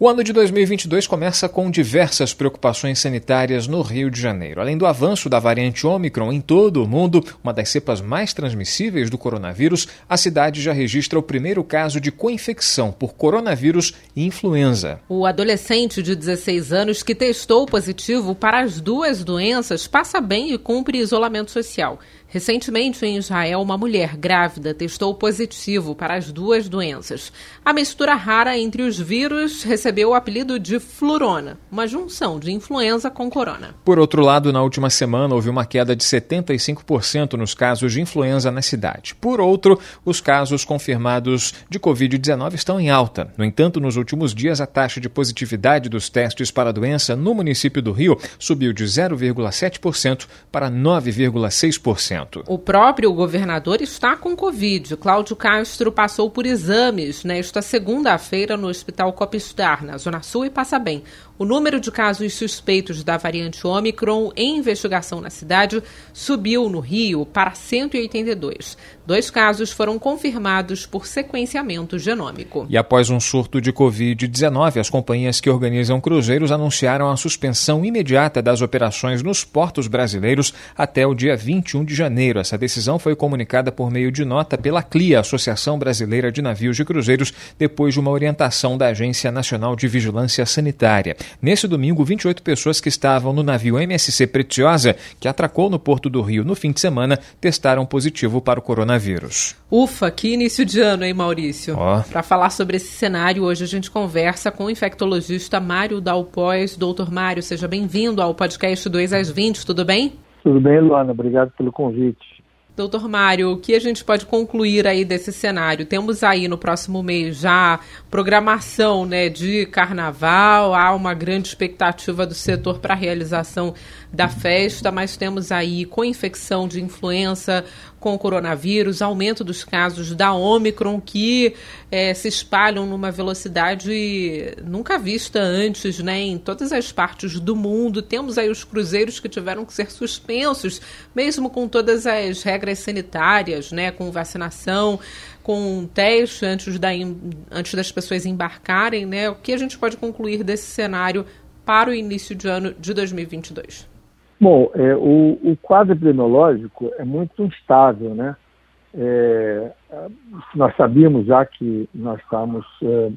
O ano de 2022 começa com diversas preocupações sanitárias no Rio de Janeiro. Além do avanço da variante Omicron em todo o mundo, uma das cepas mais transmissíveis do coronavírus, a cidade já registra o primeiro caso de coinfecção por coronavírus e influenza. O adolescente de 16 anos que testou positivo para as duas doenças passa bem e cumpre isolamento social. Recentemente, em Israel, uma mulher grávida testou positivo para as duas doenças. A mistura rara entre os vírus recebeu o apelido de flurona, uma junção de influenza com corona. Por outro lado, na última semana houve uma queda de 75% nos casos de influenza na cidade. Por outro, os casos confirmados de Covid-19 estão em alta. No entanto, nos últimos dias, a taxa de positividade dos testes para a doença no município do Rio subiu de 0,7% para 9,6%. O próprio governador está com Covid. Cláudio Castro passou por exames nesta segunda-feira no Hospital Copistar, na Zona Sul, e passa bem. O número de casos suspeitos da variante Omicron em investigação na cidade subiu no Rio para 182. Dois casos foram confirmados por sequenciamento genômico. E após um surto de Covid-19, as companhias que organizam cruzeiros anunciaram a suspensão imediata das operações nos portos brasileiros até o dia 21 de janeiro. Essa decisão foi comunicada por meio de nota pela CLIA, Associação Brasileira de Navios de Cruzeiros, depois de uma orientação da Agência Nacional de Vigilância Sanitária. Nesse domingo, 28 pessoas que estavam no navio MSC Preciosa, que atracou no Porto do Rio no fim de semana, testaram positivo para o coronavírus. Ufa, que início de ano, hein, Maurício? Oh. Para falar sobre esse cenário, hoje a gente conversa com o infectologista Mário Dalpós. Doutor Mário, seja bem-vindo ao podcast 2 às 20, tudo bem? Tudo bem, Luana. Obrigado pelo convite. Doutor Mário, o que a gente pode concluir aí desse cenário? Temos aí no próximo mês já programação né, de carnaval, há uma grande expectativa do setor para a realização da festa, mas temos aí com infecção de influenza, com o coronavírus, aumento dos casos da Omicron que é, se espalham numa velocidade nunca vista antes, né, em todas as partes do mundo. Temos aí os cruzeiros que tiveram que ser suspensos, mesmo com todas as regras sanitárias, né, com vacinação, com teste antes, da, antes das pessoas embarcarem, né? O que a gente pode concluir desse cenário para o início de ano de 2022? Bom, é, o, o, quadro epidemiológico é muito instável, né? É, nós sabíamos já que nós estávamos. É,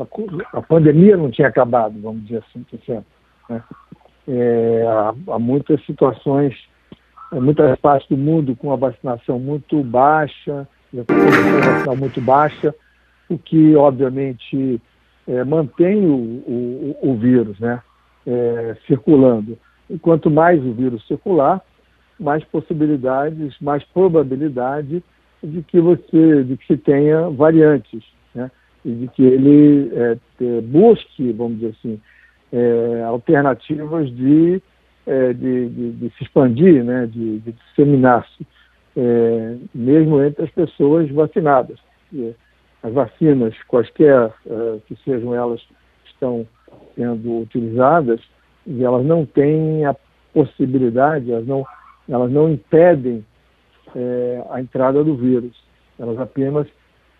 a, a, pandemia não tinha acabado, vamos dizer assim, tá né? É, há, há, muitas situações, muitas partes do mundo com a vacinação muito baixa, a vacinação muito baixa, o que, obviamente, é, mantém o, o, o, vírus né? É, circulando. E quanto mais o vírus circular, mais possibilidades, mais probabilidade de que você, de que tenha variantes, né? E de que ele é, busque, vamos dizer assim, é, alternativas de, é, de, de, de, se expandir, né? De, de disseminar-se, é, mesmo entre as pessoas vacinadas. As vacinas, quaisquer é, que sejam elas, estão sendo utilizadas, e elas não têm a possibilidade, elas não, elas não impedem é, a entrada do vírus. Elas apenas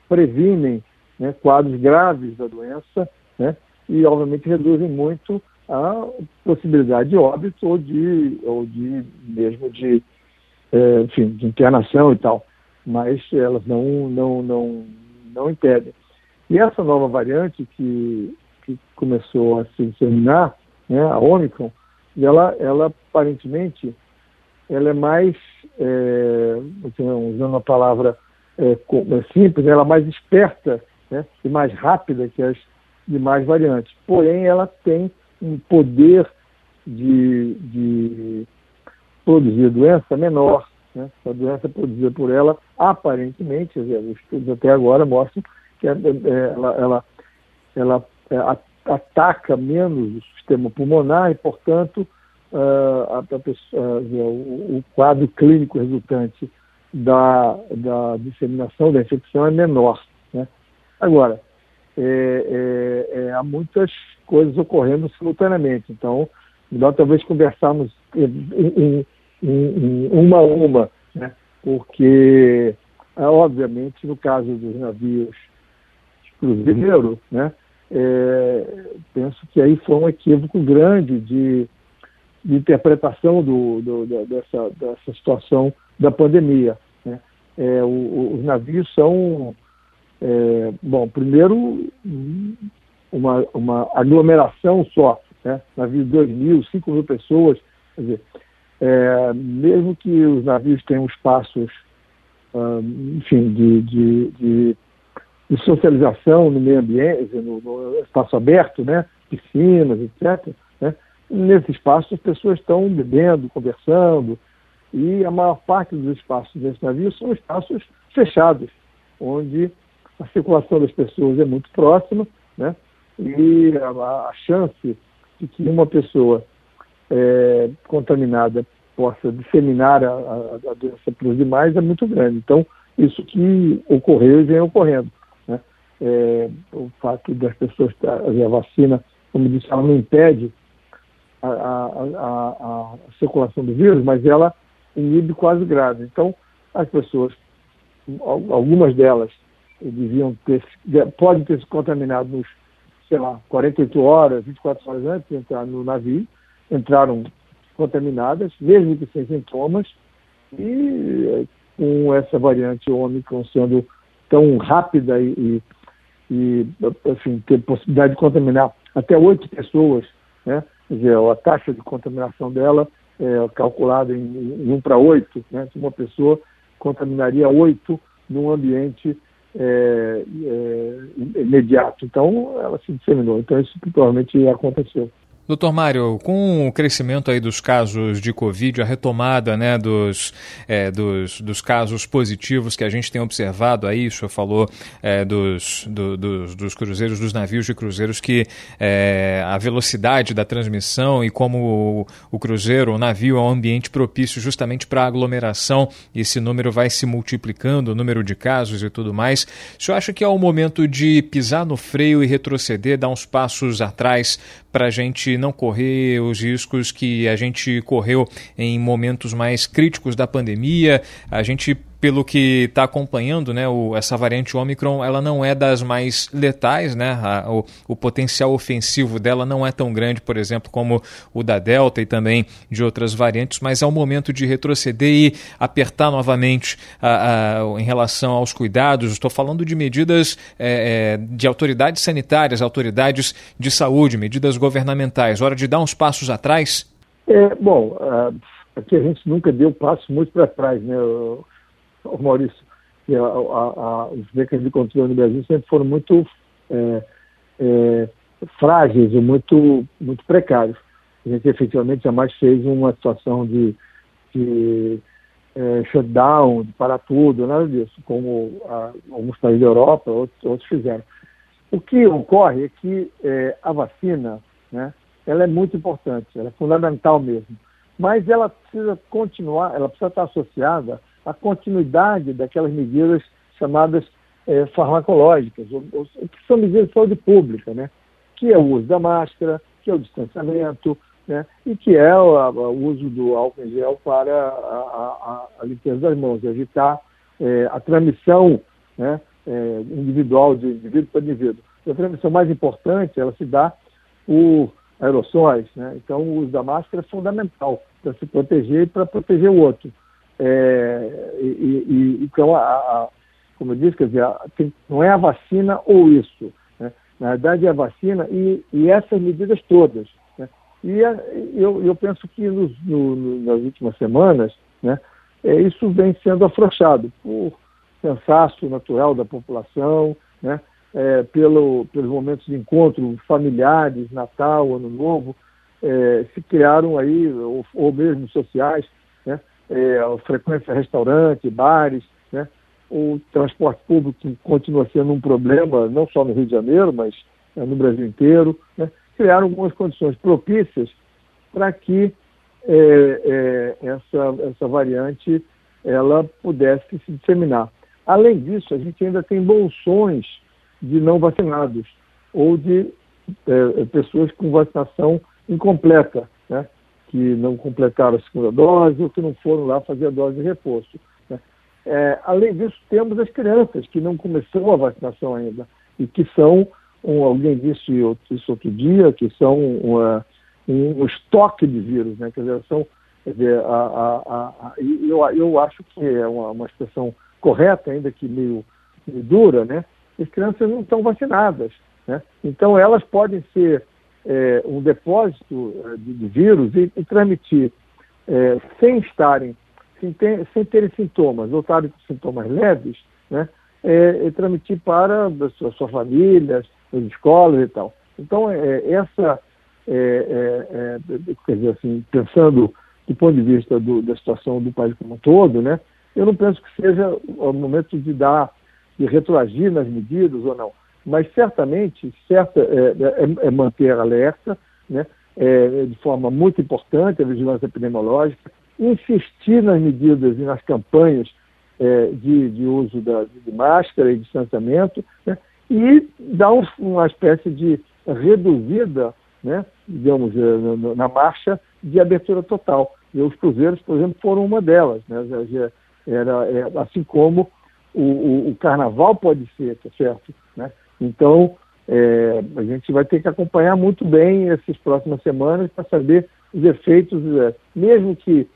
previnem né, quadros graves da doença né, e, obviamente, reduzem muito a possibilidade de óbito ou de, ou de mesmo de, é, enfim, de internação e tal. Mas elas não, não, não, não impedem. E essa nova variante que, que começou a se disseminar, né, a Omicron, e ela, ela aparentemente ela é mais, é, usando a palavra é, é, simples, ela é mais esperta né, e mais rápida que as demais variantes. Porém, ela tem um poder de, de produzir doença menor. Né? A doença produzida por ela, aparentemente, os estudos até agora mostram que ela, ela, ela, ela ataca menos sistema pulmonar e, portanto, uh, a, a uh, o, o, quadro clínico resultante da, da, disseminação da infecção é menor. Né? Agora, é, é, é, há muitas coisas ocorrendo simultaneamente. Então, melhor talvez conversarmos em, em, em, uma a uma, né? porque, é, obviamente, no caso dos navios cruzeiros, né? É, penso que aí foi um equívoco grande de, de interpretação do, do, dessa, dessa situação da pandemia. Né? É, o, os navios são, é, bom, primeiro, uma, uma aglomeração só, né? navios de 2 mil, 5 mil pessoas, quer dizer, é, mesmo que os navios tenham espaços, enfim, de, de, de de socialização no meio ambiente, no, no espaço aberto, né? piscinas, etc. Né? Nesse espaço as pessoas estão bebendo, conversando, e a maior parte dos espaços desse navio são espaços fechados, onde a circulação das pessoas é muito próxima, né? e a, a chance de que uma pessoa é, contaminada possa disseminar a, a, a doença para os demais é muito grande. Então, isso que ocorreu e vem ocorrendo é, o fato das pessoas a vacina, como disse, ela não impede a, a, a, a, circulação do vírus, mas ela inibe quase grave. Então, as pessoas, algumas delas, deviam ter, podem ter se contaminado nos, sei lá, 48 horas, 24 horas antes de entrar no navio, entraram contaminadas, mesmo que sem sintomas, e com essa variante Ômicron sendo tão rápida e, e e assim, ter possibilidade de contaminar até oito pessoas, né? Quer dizer, a taxa de contaminação dela é calculada em, 1 para 8, né? Uma pessoa contaminaria oito num ambiente é, é, imediato. Então, ela se disseminou. Então, isso provavelmente aconteceu. Doutor Mário, com o crescimento aí dos casos de Covid, a retomada né, dos, é, dos, dos, casos positivos que a gente tem observado aí, o senhor falou é, dos, do, dos, dos, cruzeiros, dos navios de cruzeiros, que é, a velocidade da transmissão e como o, o, cruzeiro, o navio é um ambiente propício justamente para aglomeração, esse número vai se multiplicando, o número de casos e tudo mais. O senhor acha que é o momento de pisar no freio e retroceder, dar uns passos atrás para a gente não correr os riscos que a gente correu em momentos mais críticos da pandemia. A gente pelo que está acompanhando, né, o, essa variante Omicron, ela não é das mais letais, né, a, o, o, potencial ofensivo dela não é tão grande, por exemplo, como o da Delta e também de outras variantes, mas é o momento de retroceder e apertar novamente a, a, em relação aos cuidados. Estou falando de medidas é, é, de autoridades sanitárias, autoridades de saúde, medidas governamentais. Hora de dar uns passos atrás? É, bom, aqui a gente nunca deu passo muito para trás, né? Maurício, que a, a, os mecanismos de controle no Brasil sempre foram muito é, é, frágeis e muito, muito precários. A gente efetivamente jamais fez uma situação de, de é, shutdown, de parar tudo, nada disso, como a, alguns países da Europa, outros, outros fizeram. O que ocorre é que é, a vacina, né, ela é muito importante, ela é fundamental mesmo, mas ela precisa continuar, ela precisa estar associada a continuidade daquelas medidas chamadas é, farmacológicas, ou, ou, que são medidas de saúde pública, né? que é o uso da máscara, que é o distanciamento, né? e que é o, a, o uso do álcool em gel para a, a, a limpeza das mãos, evitar é, a transmissão né? é, individual de indivíduo para indivíduo. A transmissão mais importante, ela se dá por aerossóis, né? então o uso da máscara é fundamental para se proteger e para proteger o outro. É, e, e, então, a, a, como eu disse, quer dizer, tem, não é a vacina ou isso. Né? Na verdade, é a vacina e, e essas medidas todas. Né? E a, eu, eu penso que nos, no, nas últimas semanas, né, é, isso vem sendo afrouxado por cansaço natural da população, né, é, pelo, pelos momentos de encontro familiares, Natal, Ano Novo, é, se criaram aí, ou, ou mesmo sociais, é, a frequência restaurante, bares, né? o transporte público continua sendo um problema, não só no Rio de Janeiro, mas é, no Brasil inteiro, né? criaram algumas condições propícias para que é, essa, essa variante ela pudesse se disseminar. Além disso, a gente ainda tem bolsões de não vacinados ou de pessoas com vacinação incompleta, né? Que não completaram a segunda dose ou que não foram lá fazer a dose de reforço. Né? É, além disso, temos as crianças que não começou a vacinação ainda e que são, um, alguém disse isso outro dia, que são uma, um, um, estoque de vírus, né? quer dizer, são, quer dizer, a, a, a, eu, eu acho que é uma, uma expressão correta, ainda que meio, meio dura, né? as crianças não estão vacinadas. Né? Então, elas podem ser é, um depósito é, de, de vírus e, e transmitir é, sem estarem, sem, ter, sem terem sintomas, ou estarem com sintomas leves, né? É, e transmitir para as suas, suas famílias, as escolas e tal. Então, é, essa, é, quer dizer assim, pensando do ponto de vista do, da situação do país como um todo, né? Eu não penso que seja o momento de dar, de retroagir nas medidas ou não mas certamente certa, é, é, é manter alerta, né, é, de forma muito importante a vigilância epidemiológica, insistir nas medidas e nas campanhas é, de, de, uso da, de máscara e distanciamento, né, e dar um, uma espécie de reduzida, né, digamos, é, na marcha de abertura total. E os cruzeiros, por exemplo, foram uma delas. Né, era, é, assim como o, o, o, carnaval pode ser, tá certo? Né? Então, é, a gente vai ter que acompanhar muito bem essas próximas semanas para saber os efeitos, é, mesmo que,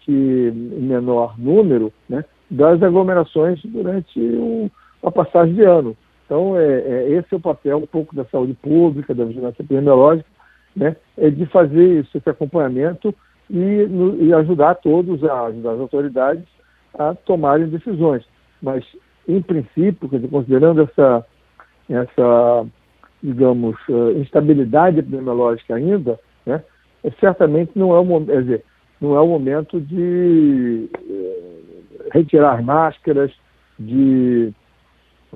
que em menor número, né, das aglomerações durante o, a passagem de ano. Então, é, é, esse é o papel um pouco da saúde pública, da vigilância epidemiológica, né, é de fazer isso, esse acompanhamento e, no, e ajudar todos, a, ajudar as autoridades a tomarem decisões. Mas, em princípio, considerando essa essa, digamos, uh, instabilidade epidemiológica ainda, né, é, certamente não é o momento, dizer, não é o momento de uh, retirar máscaras, de,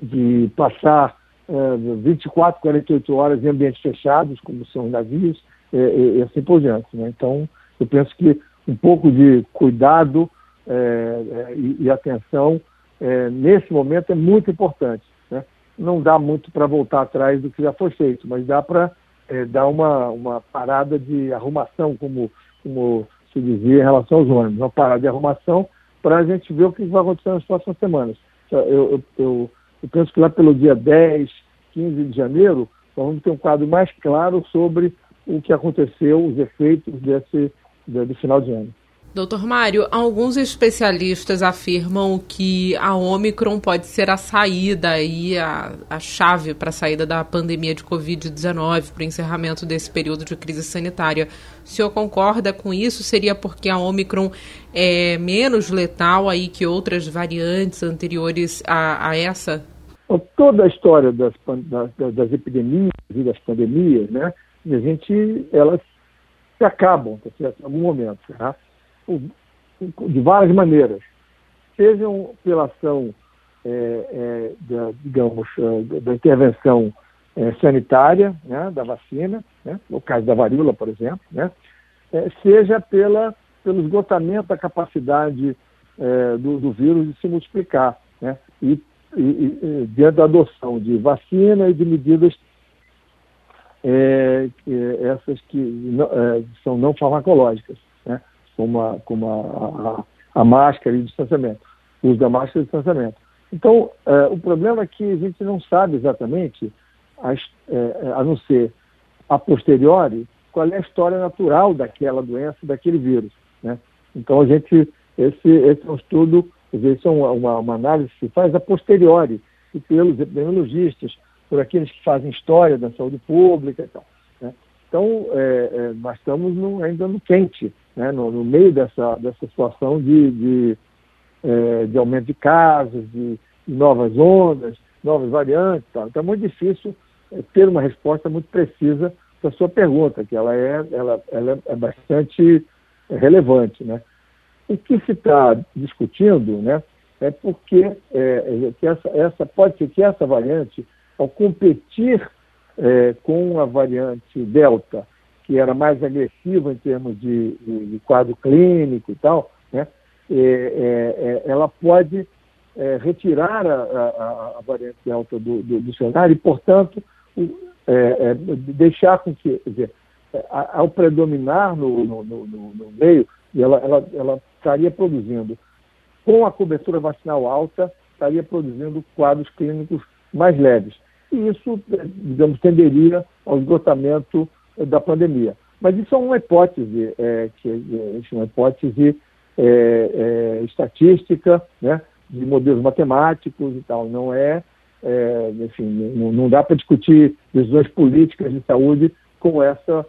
de passar uh, 24, 48 horas em ambientes fechados, como são os navios, e, e assim por diante. Né? Então, eu penso que um pouco de cuidado é, e, e, atenção é, nesse momento é muito importante não dá muito para voltar atrás do que já foi feito, mas dá para é, dar uma, uma parada de arrumação, como, como se dizia em relação aos ônibus, uma parada de arrumação para a gente ver o que vai acontecer nas próximas semanas. Eu, eu, eu, eu, penso que lá pelo dia 10, 15 de janeiro, nós vamos ter um quadro mais claro sobre o que aconteceu, os efeitos desse, do final de ano. Doutor Mário, alguns especialistas afirmam que a Omicron pode ser a saída aí, a, a chave para a saída da pandemia de Covid-19, para o encerramento desse período de crise sanitária. O senhor concorda com isso? Seria porque a Omicron é menos letal aí que outras variantes anteriores a, a essa? Toda a história das, das, das epidemias e das pandemias, né, a gente, elas se acabam, tá certo? em algum momento. Tá? De várias maneiras, sejam pela ação, é, é, da, digamos, é, da intervenção é, sanitária, né, da vacina, né, no caso da varíola, por exemplo, né, é, seja pela, pelo esgotamento da capacidade é, do, do, vírus de se multiplicar, né, e, e, e diante da adoção de vacina e de medidas essas que não, são não farmacológicas como a, como a, a, a máscara e o distanciamento, o uso da máscara e o distanciamento. Então, é, o problema é que a gente não sabe exatamente, a, é, a não ser a posteriori, qual é a história natural daquela doença, daquele vírus. Né? Então, a gente, esse, esse é um estudo, esse é uma, uma análise que se faz a posteriori, e pelos epidemiologistas, por aqueles que fazem história da saúde pública e tal. Né? Então, é, é, nós estamos no, ainda no quente né, no, no, meio dessa, dessa situação de, de, é, de aumento de casos, de, de, novas ondas, novas variantes. Tal. Então é muito difícil é, ter uma resposta muito precisa para a sua pergunta, que ela é, ela, ela é bastante relevante. Né? O que se está discutindo né, é porque é, que essa, essa, pode ser que essa variante, ao competir é, com a variante Delta, que era mais agressiva em termos de, de, quadro clínico e tal, né, é, é, é ela pode é, retirar a, a, a, variante delta do, do, do, cenário e, portanto, é, deixar com que, dizer, ao predominar no, no, no, no meio, ela, ela, ela estaria produzindo, com a cobertura vacinal alta, estaria produzindo quadros clínicos mais leves. E isso, digamos, tenderia ao esgotamento da pandemia. Mas isso é uma hipótese, é, que, é uma hipótese é, é, estatística, né, de modelos matemáticos e tal. Não é, é enfim, não, não dá para discutir decisões políticas de saúde com essa,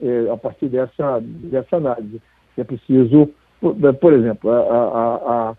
é, a partir dessa, dessa análise. É preciso, por, por exemplo, a, a, a,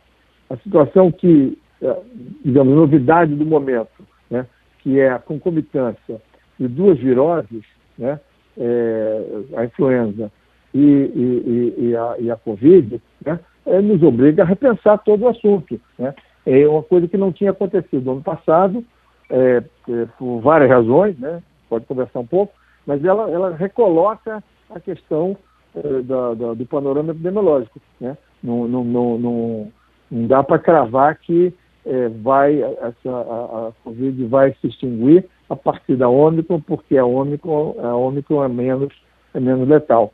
a situação que, é, digamos, novidade do momento, né, que é a concomitância de duas viroses, né, é, a influenza e, e, e, a, e a Covid, né, é, nos obriga a repensar todo o assunto. Né? É uma coisa que não tinha acontecido no ano passado, é, é, por várias razões, né? pode conversar um pouco, mas ela, ela recoloca a questão é, da, da, do panorama epidemiológico. Né? Não, não, não, não, não dá para cravar que é, vai, essa, a, a Covid vai se extinguir a partir da Ômicron, porque a Ômicron, a Ômicron é, menos, é menos letal.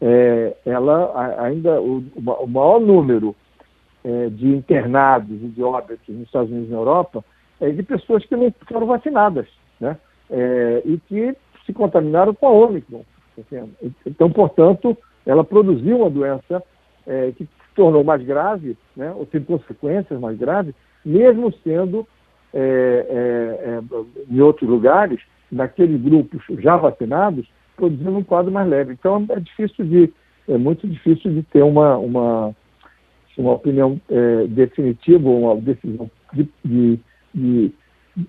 É, ela ainda, o, o maior número é, de internados e de óbitos nos Estados Unidos e na Europa é de pessoas que não foram vacinadas, né? É, e que se contaminaram com a Ômicron. Então, portanto, ela produziu uma doença é, que se tornou mais grave, né, ou teve consequências mais graves, mesmo sendo é, é, é, em outros lugares, naqueles grupos já vacinados, produzindo um quadro mais leve. Então é difícil de, é muito difícil de ter uma, uma, uma opinião é, definitiva, uma decisão de, de, de,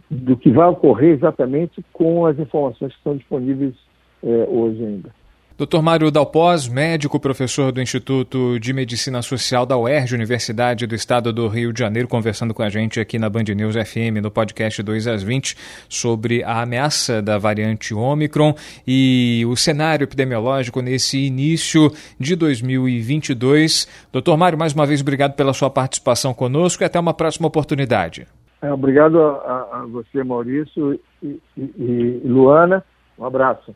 do que vai ocorrer exatamente com as informações que estão disponíveis é, hoje ainda. Dr. Mário Dalpós, médico, professor do Instituto de Medicina Social da UERJ, Universidade do Estado do Rio de Janeiro, conversando com a gente aqui na Band News FM, no podcast 2 às 20, sobre a ameaça da variante Ômicron e o cenário epidemiológico nesse início de 2022. Doutor Mário, mais uma vez, obrigado pela sua participação conosco e até uma próxima oportunidade. É, obrigado a, a, você, Maurício e, e, e Luana. Um abraço.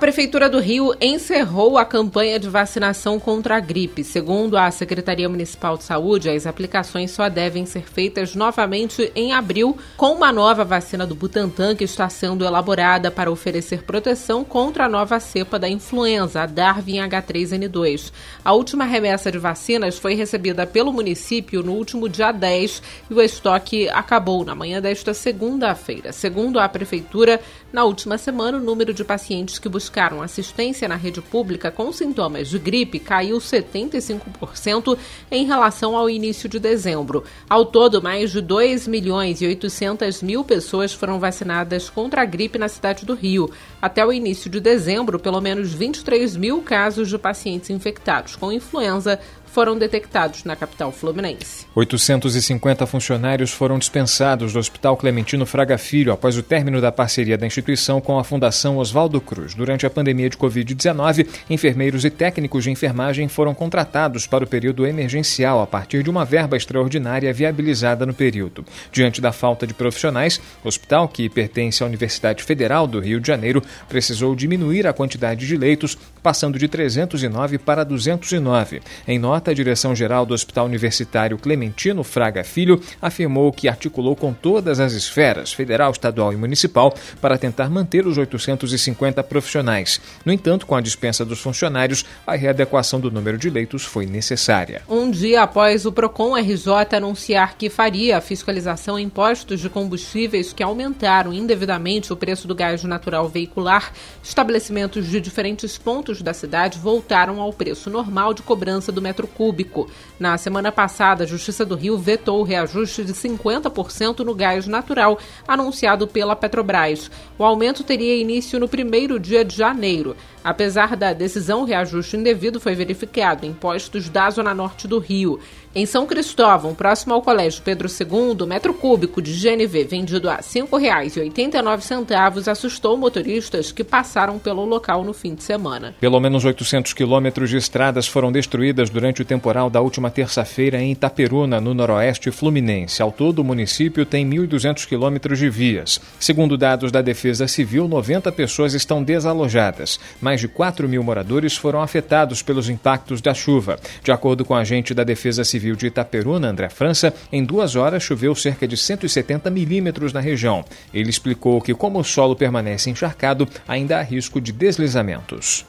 Prefeitura do Rio encerrou a campanha de vacinação contra a gripe. Segundo a Secretaria Municipal de Saúde, as aplicações só devem ser feitas novamente em abril, com uma nova vacina do Butantan que está sendo elaborada para oferecer proteção contra a nova cepa da influenza, a Darwin H3N2. A última remessa de vacinas foi recebida pelo município no último dia 10 e o estoque acabou na manhã desta segunda-feira. Segundo a Prefeitura, na última semana, o número de pacientes que buscaram buscaram assistência na rede pública com sintomas de gripe caiu 75% em relação ao início de dezembro. Ao todo, mais de 2 milhões e 800 mil pessoas foram vacinadas contra a gripe na cidade do Rio. Até o início de dezembro, pelo menos 23 mil casos de pacientes infectados com influenza foram detectados na capital fluminense. 850 funcionários foram dispensados do Hospital Clementino Fraga Filho após o término da parceria da instituição com a Fundação Oswaldo Cruz. Durante a pandemia de Covid-19, enfermeiros e técnicos de enfermagem foram contratados para o período emergencial a partir de uma verba extraordinária viabilizada no período. Diante da falta de profissionais, o hospital, que pertence à Universidade Federal do Rio de Janeiro, precisou diminuir a quantidade de leitos, passando de 309 para 209. Em nota, a direção-geral do Hospital Universitário Clementino Fraga Filho afirmou que articulou com todas as esferas, federal, estadual e municipal, para tentar manter os 850 profissionais. No entanto, com a dispensa dos funcionários, a readequação do número de leitos foi necessária. Um dia após o Procon RJ anunciar que faria a fiscalização em postos de combustíveis que aumentaram indevidamente o preço do gás natural veicular, estabelecimentos de diferentes pontos da cidade voltaram ao preço normal de cobrança do metro cúbico. Na semana passada, a Justiça do Rio vetou o reajuste de 50% no gás natural anunciado pela Petrobras. O aumento teria início no primeiro dia de janeiro. Apesar da decisão, o reajuste indevido foi verificado em postos da Zona Norte do Rio. Em São Cristóvão, próximo ao Colégio Pedro II, o metro cúbico de GNV vendido a R$ 5,89 assustou motoristas que passaram pelo local no fim de semana. Pelo menos 800 quilômetros de estradas foram destruídas durante o temporal da última terça-feira em Itaperuna, no noroeste fluminense. Ao todo, o município tem 1.200 quilômetros de vias. Segundo dados da Defesa Civil, 90 pessoas estão desalojadas. Mais de 4 mil moradores foram afetados pelos impactos da chuva. De acordo com a agente da Defesa Civil de Itaperuna, André França, em duas horas choveu cerca de 170 milímetros na região. Ele explicou que, como o solo permanece encharcado, ainda há risco de deslizamentos.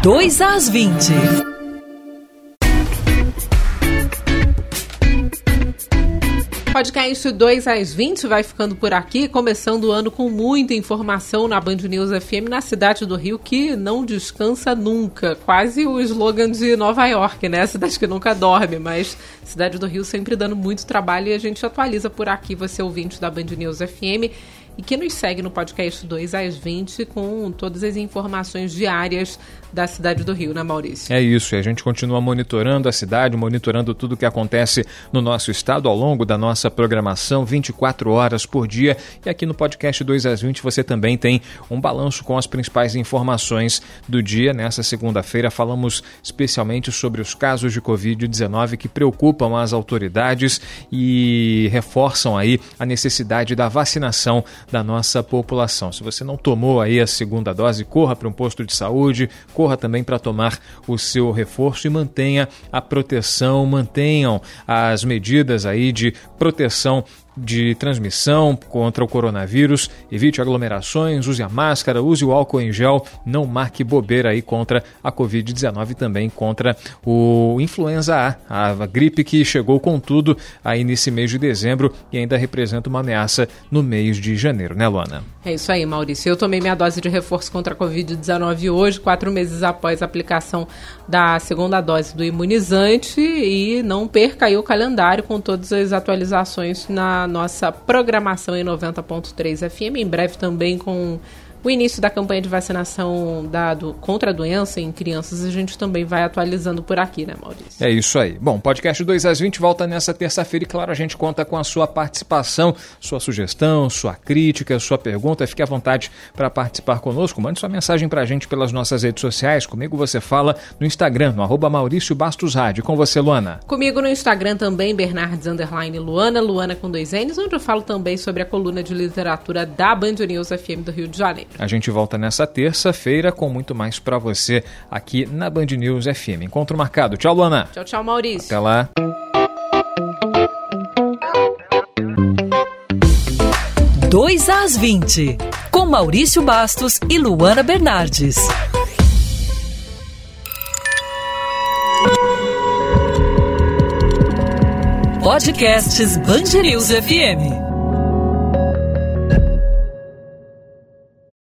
2 às 20. Podcast 2 às 20 vai ficando por aqui, começando o ano com muita informação na Band News FM, na cidade do Rio, que não descansa nunca. Quase o slogan de Nova York, né? Cidade que nunca dorme, mas cidade do Rio sempre dando muito trabalho e a gente atualiza por aqui, você ouvinte da Band News FM e que nos segue no podcast 2 às 20 com todas as informações diárias da cidade do Rio, né, Maurício? É isso, e a gente continua monitorando a cidade, monitorando tudo o que acontece no nosso estado ao longo da nossa programação, 24 horas por dia. E aqui no podcast 2 às 20 você também tem um balanço com as principais informações do dia. Nessa segunda-feira falamos especialmente sobre os casos de Covid-19 que preocupam as autoridades e reforçam aí a necessidade da vacinação da nossa população. Se você não tomou aí a segunda dose, corra para um posto de saúde, corra também para tomar o seu reforço e mantenha a proteção, mantenham as medidas aí de proteção de transmissão contra o coronavírus, evite aglomerações, use a máscara, use o álcool em gel, não marque bobeira aí contra a Covid-19 e também contra o influenza A, a gripe que chegou com tudo aí nesse mês de dezembro e ainda representa uma ameaça no mês de janeiro, né, Luana? É isso aí, Maurício. Eu tomei minha dose de reforço contra a Covid-19 hoje, quatro meses após a aplicação da segunda dose do imunizante e não perca aí o calendário com todas as atualizações na nossa programação em 90.3 FM, em breve também com o início da campanha de vacinação dado contra a doença em crianças, a gente também vai atualizando por aqui, né, Maurício? É isso aí. Bom, podcast 2 às 20 volta nessa terça-feira e, claro, a gente conta com a sua participação, sua sugestão, sua crítica, sua pergunta. Fique à vontade para participar conosco. Mande sua mensagem para a gente pelas nossas redes sociais. Comigo você fala no Instagram, no arroba Maurício Bastos Rádio. Com você, Luana. Comigo no Instagram também, Bernardes Underline Luana, Luana com dois N's, onde eu falo também sobre a coluna de literatura da Band News FM do Rio de Janeiro. A gente volta nessa terça-feira com muito mais para você aqui na Band News FM. Encontro marcado. Tchau, Luana. Tchau, tchau, Maurício. Até lá. Dois às 20, com Maurício Bastos e Luana Bernardes. Podcasts Band News FM.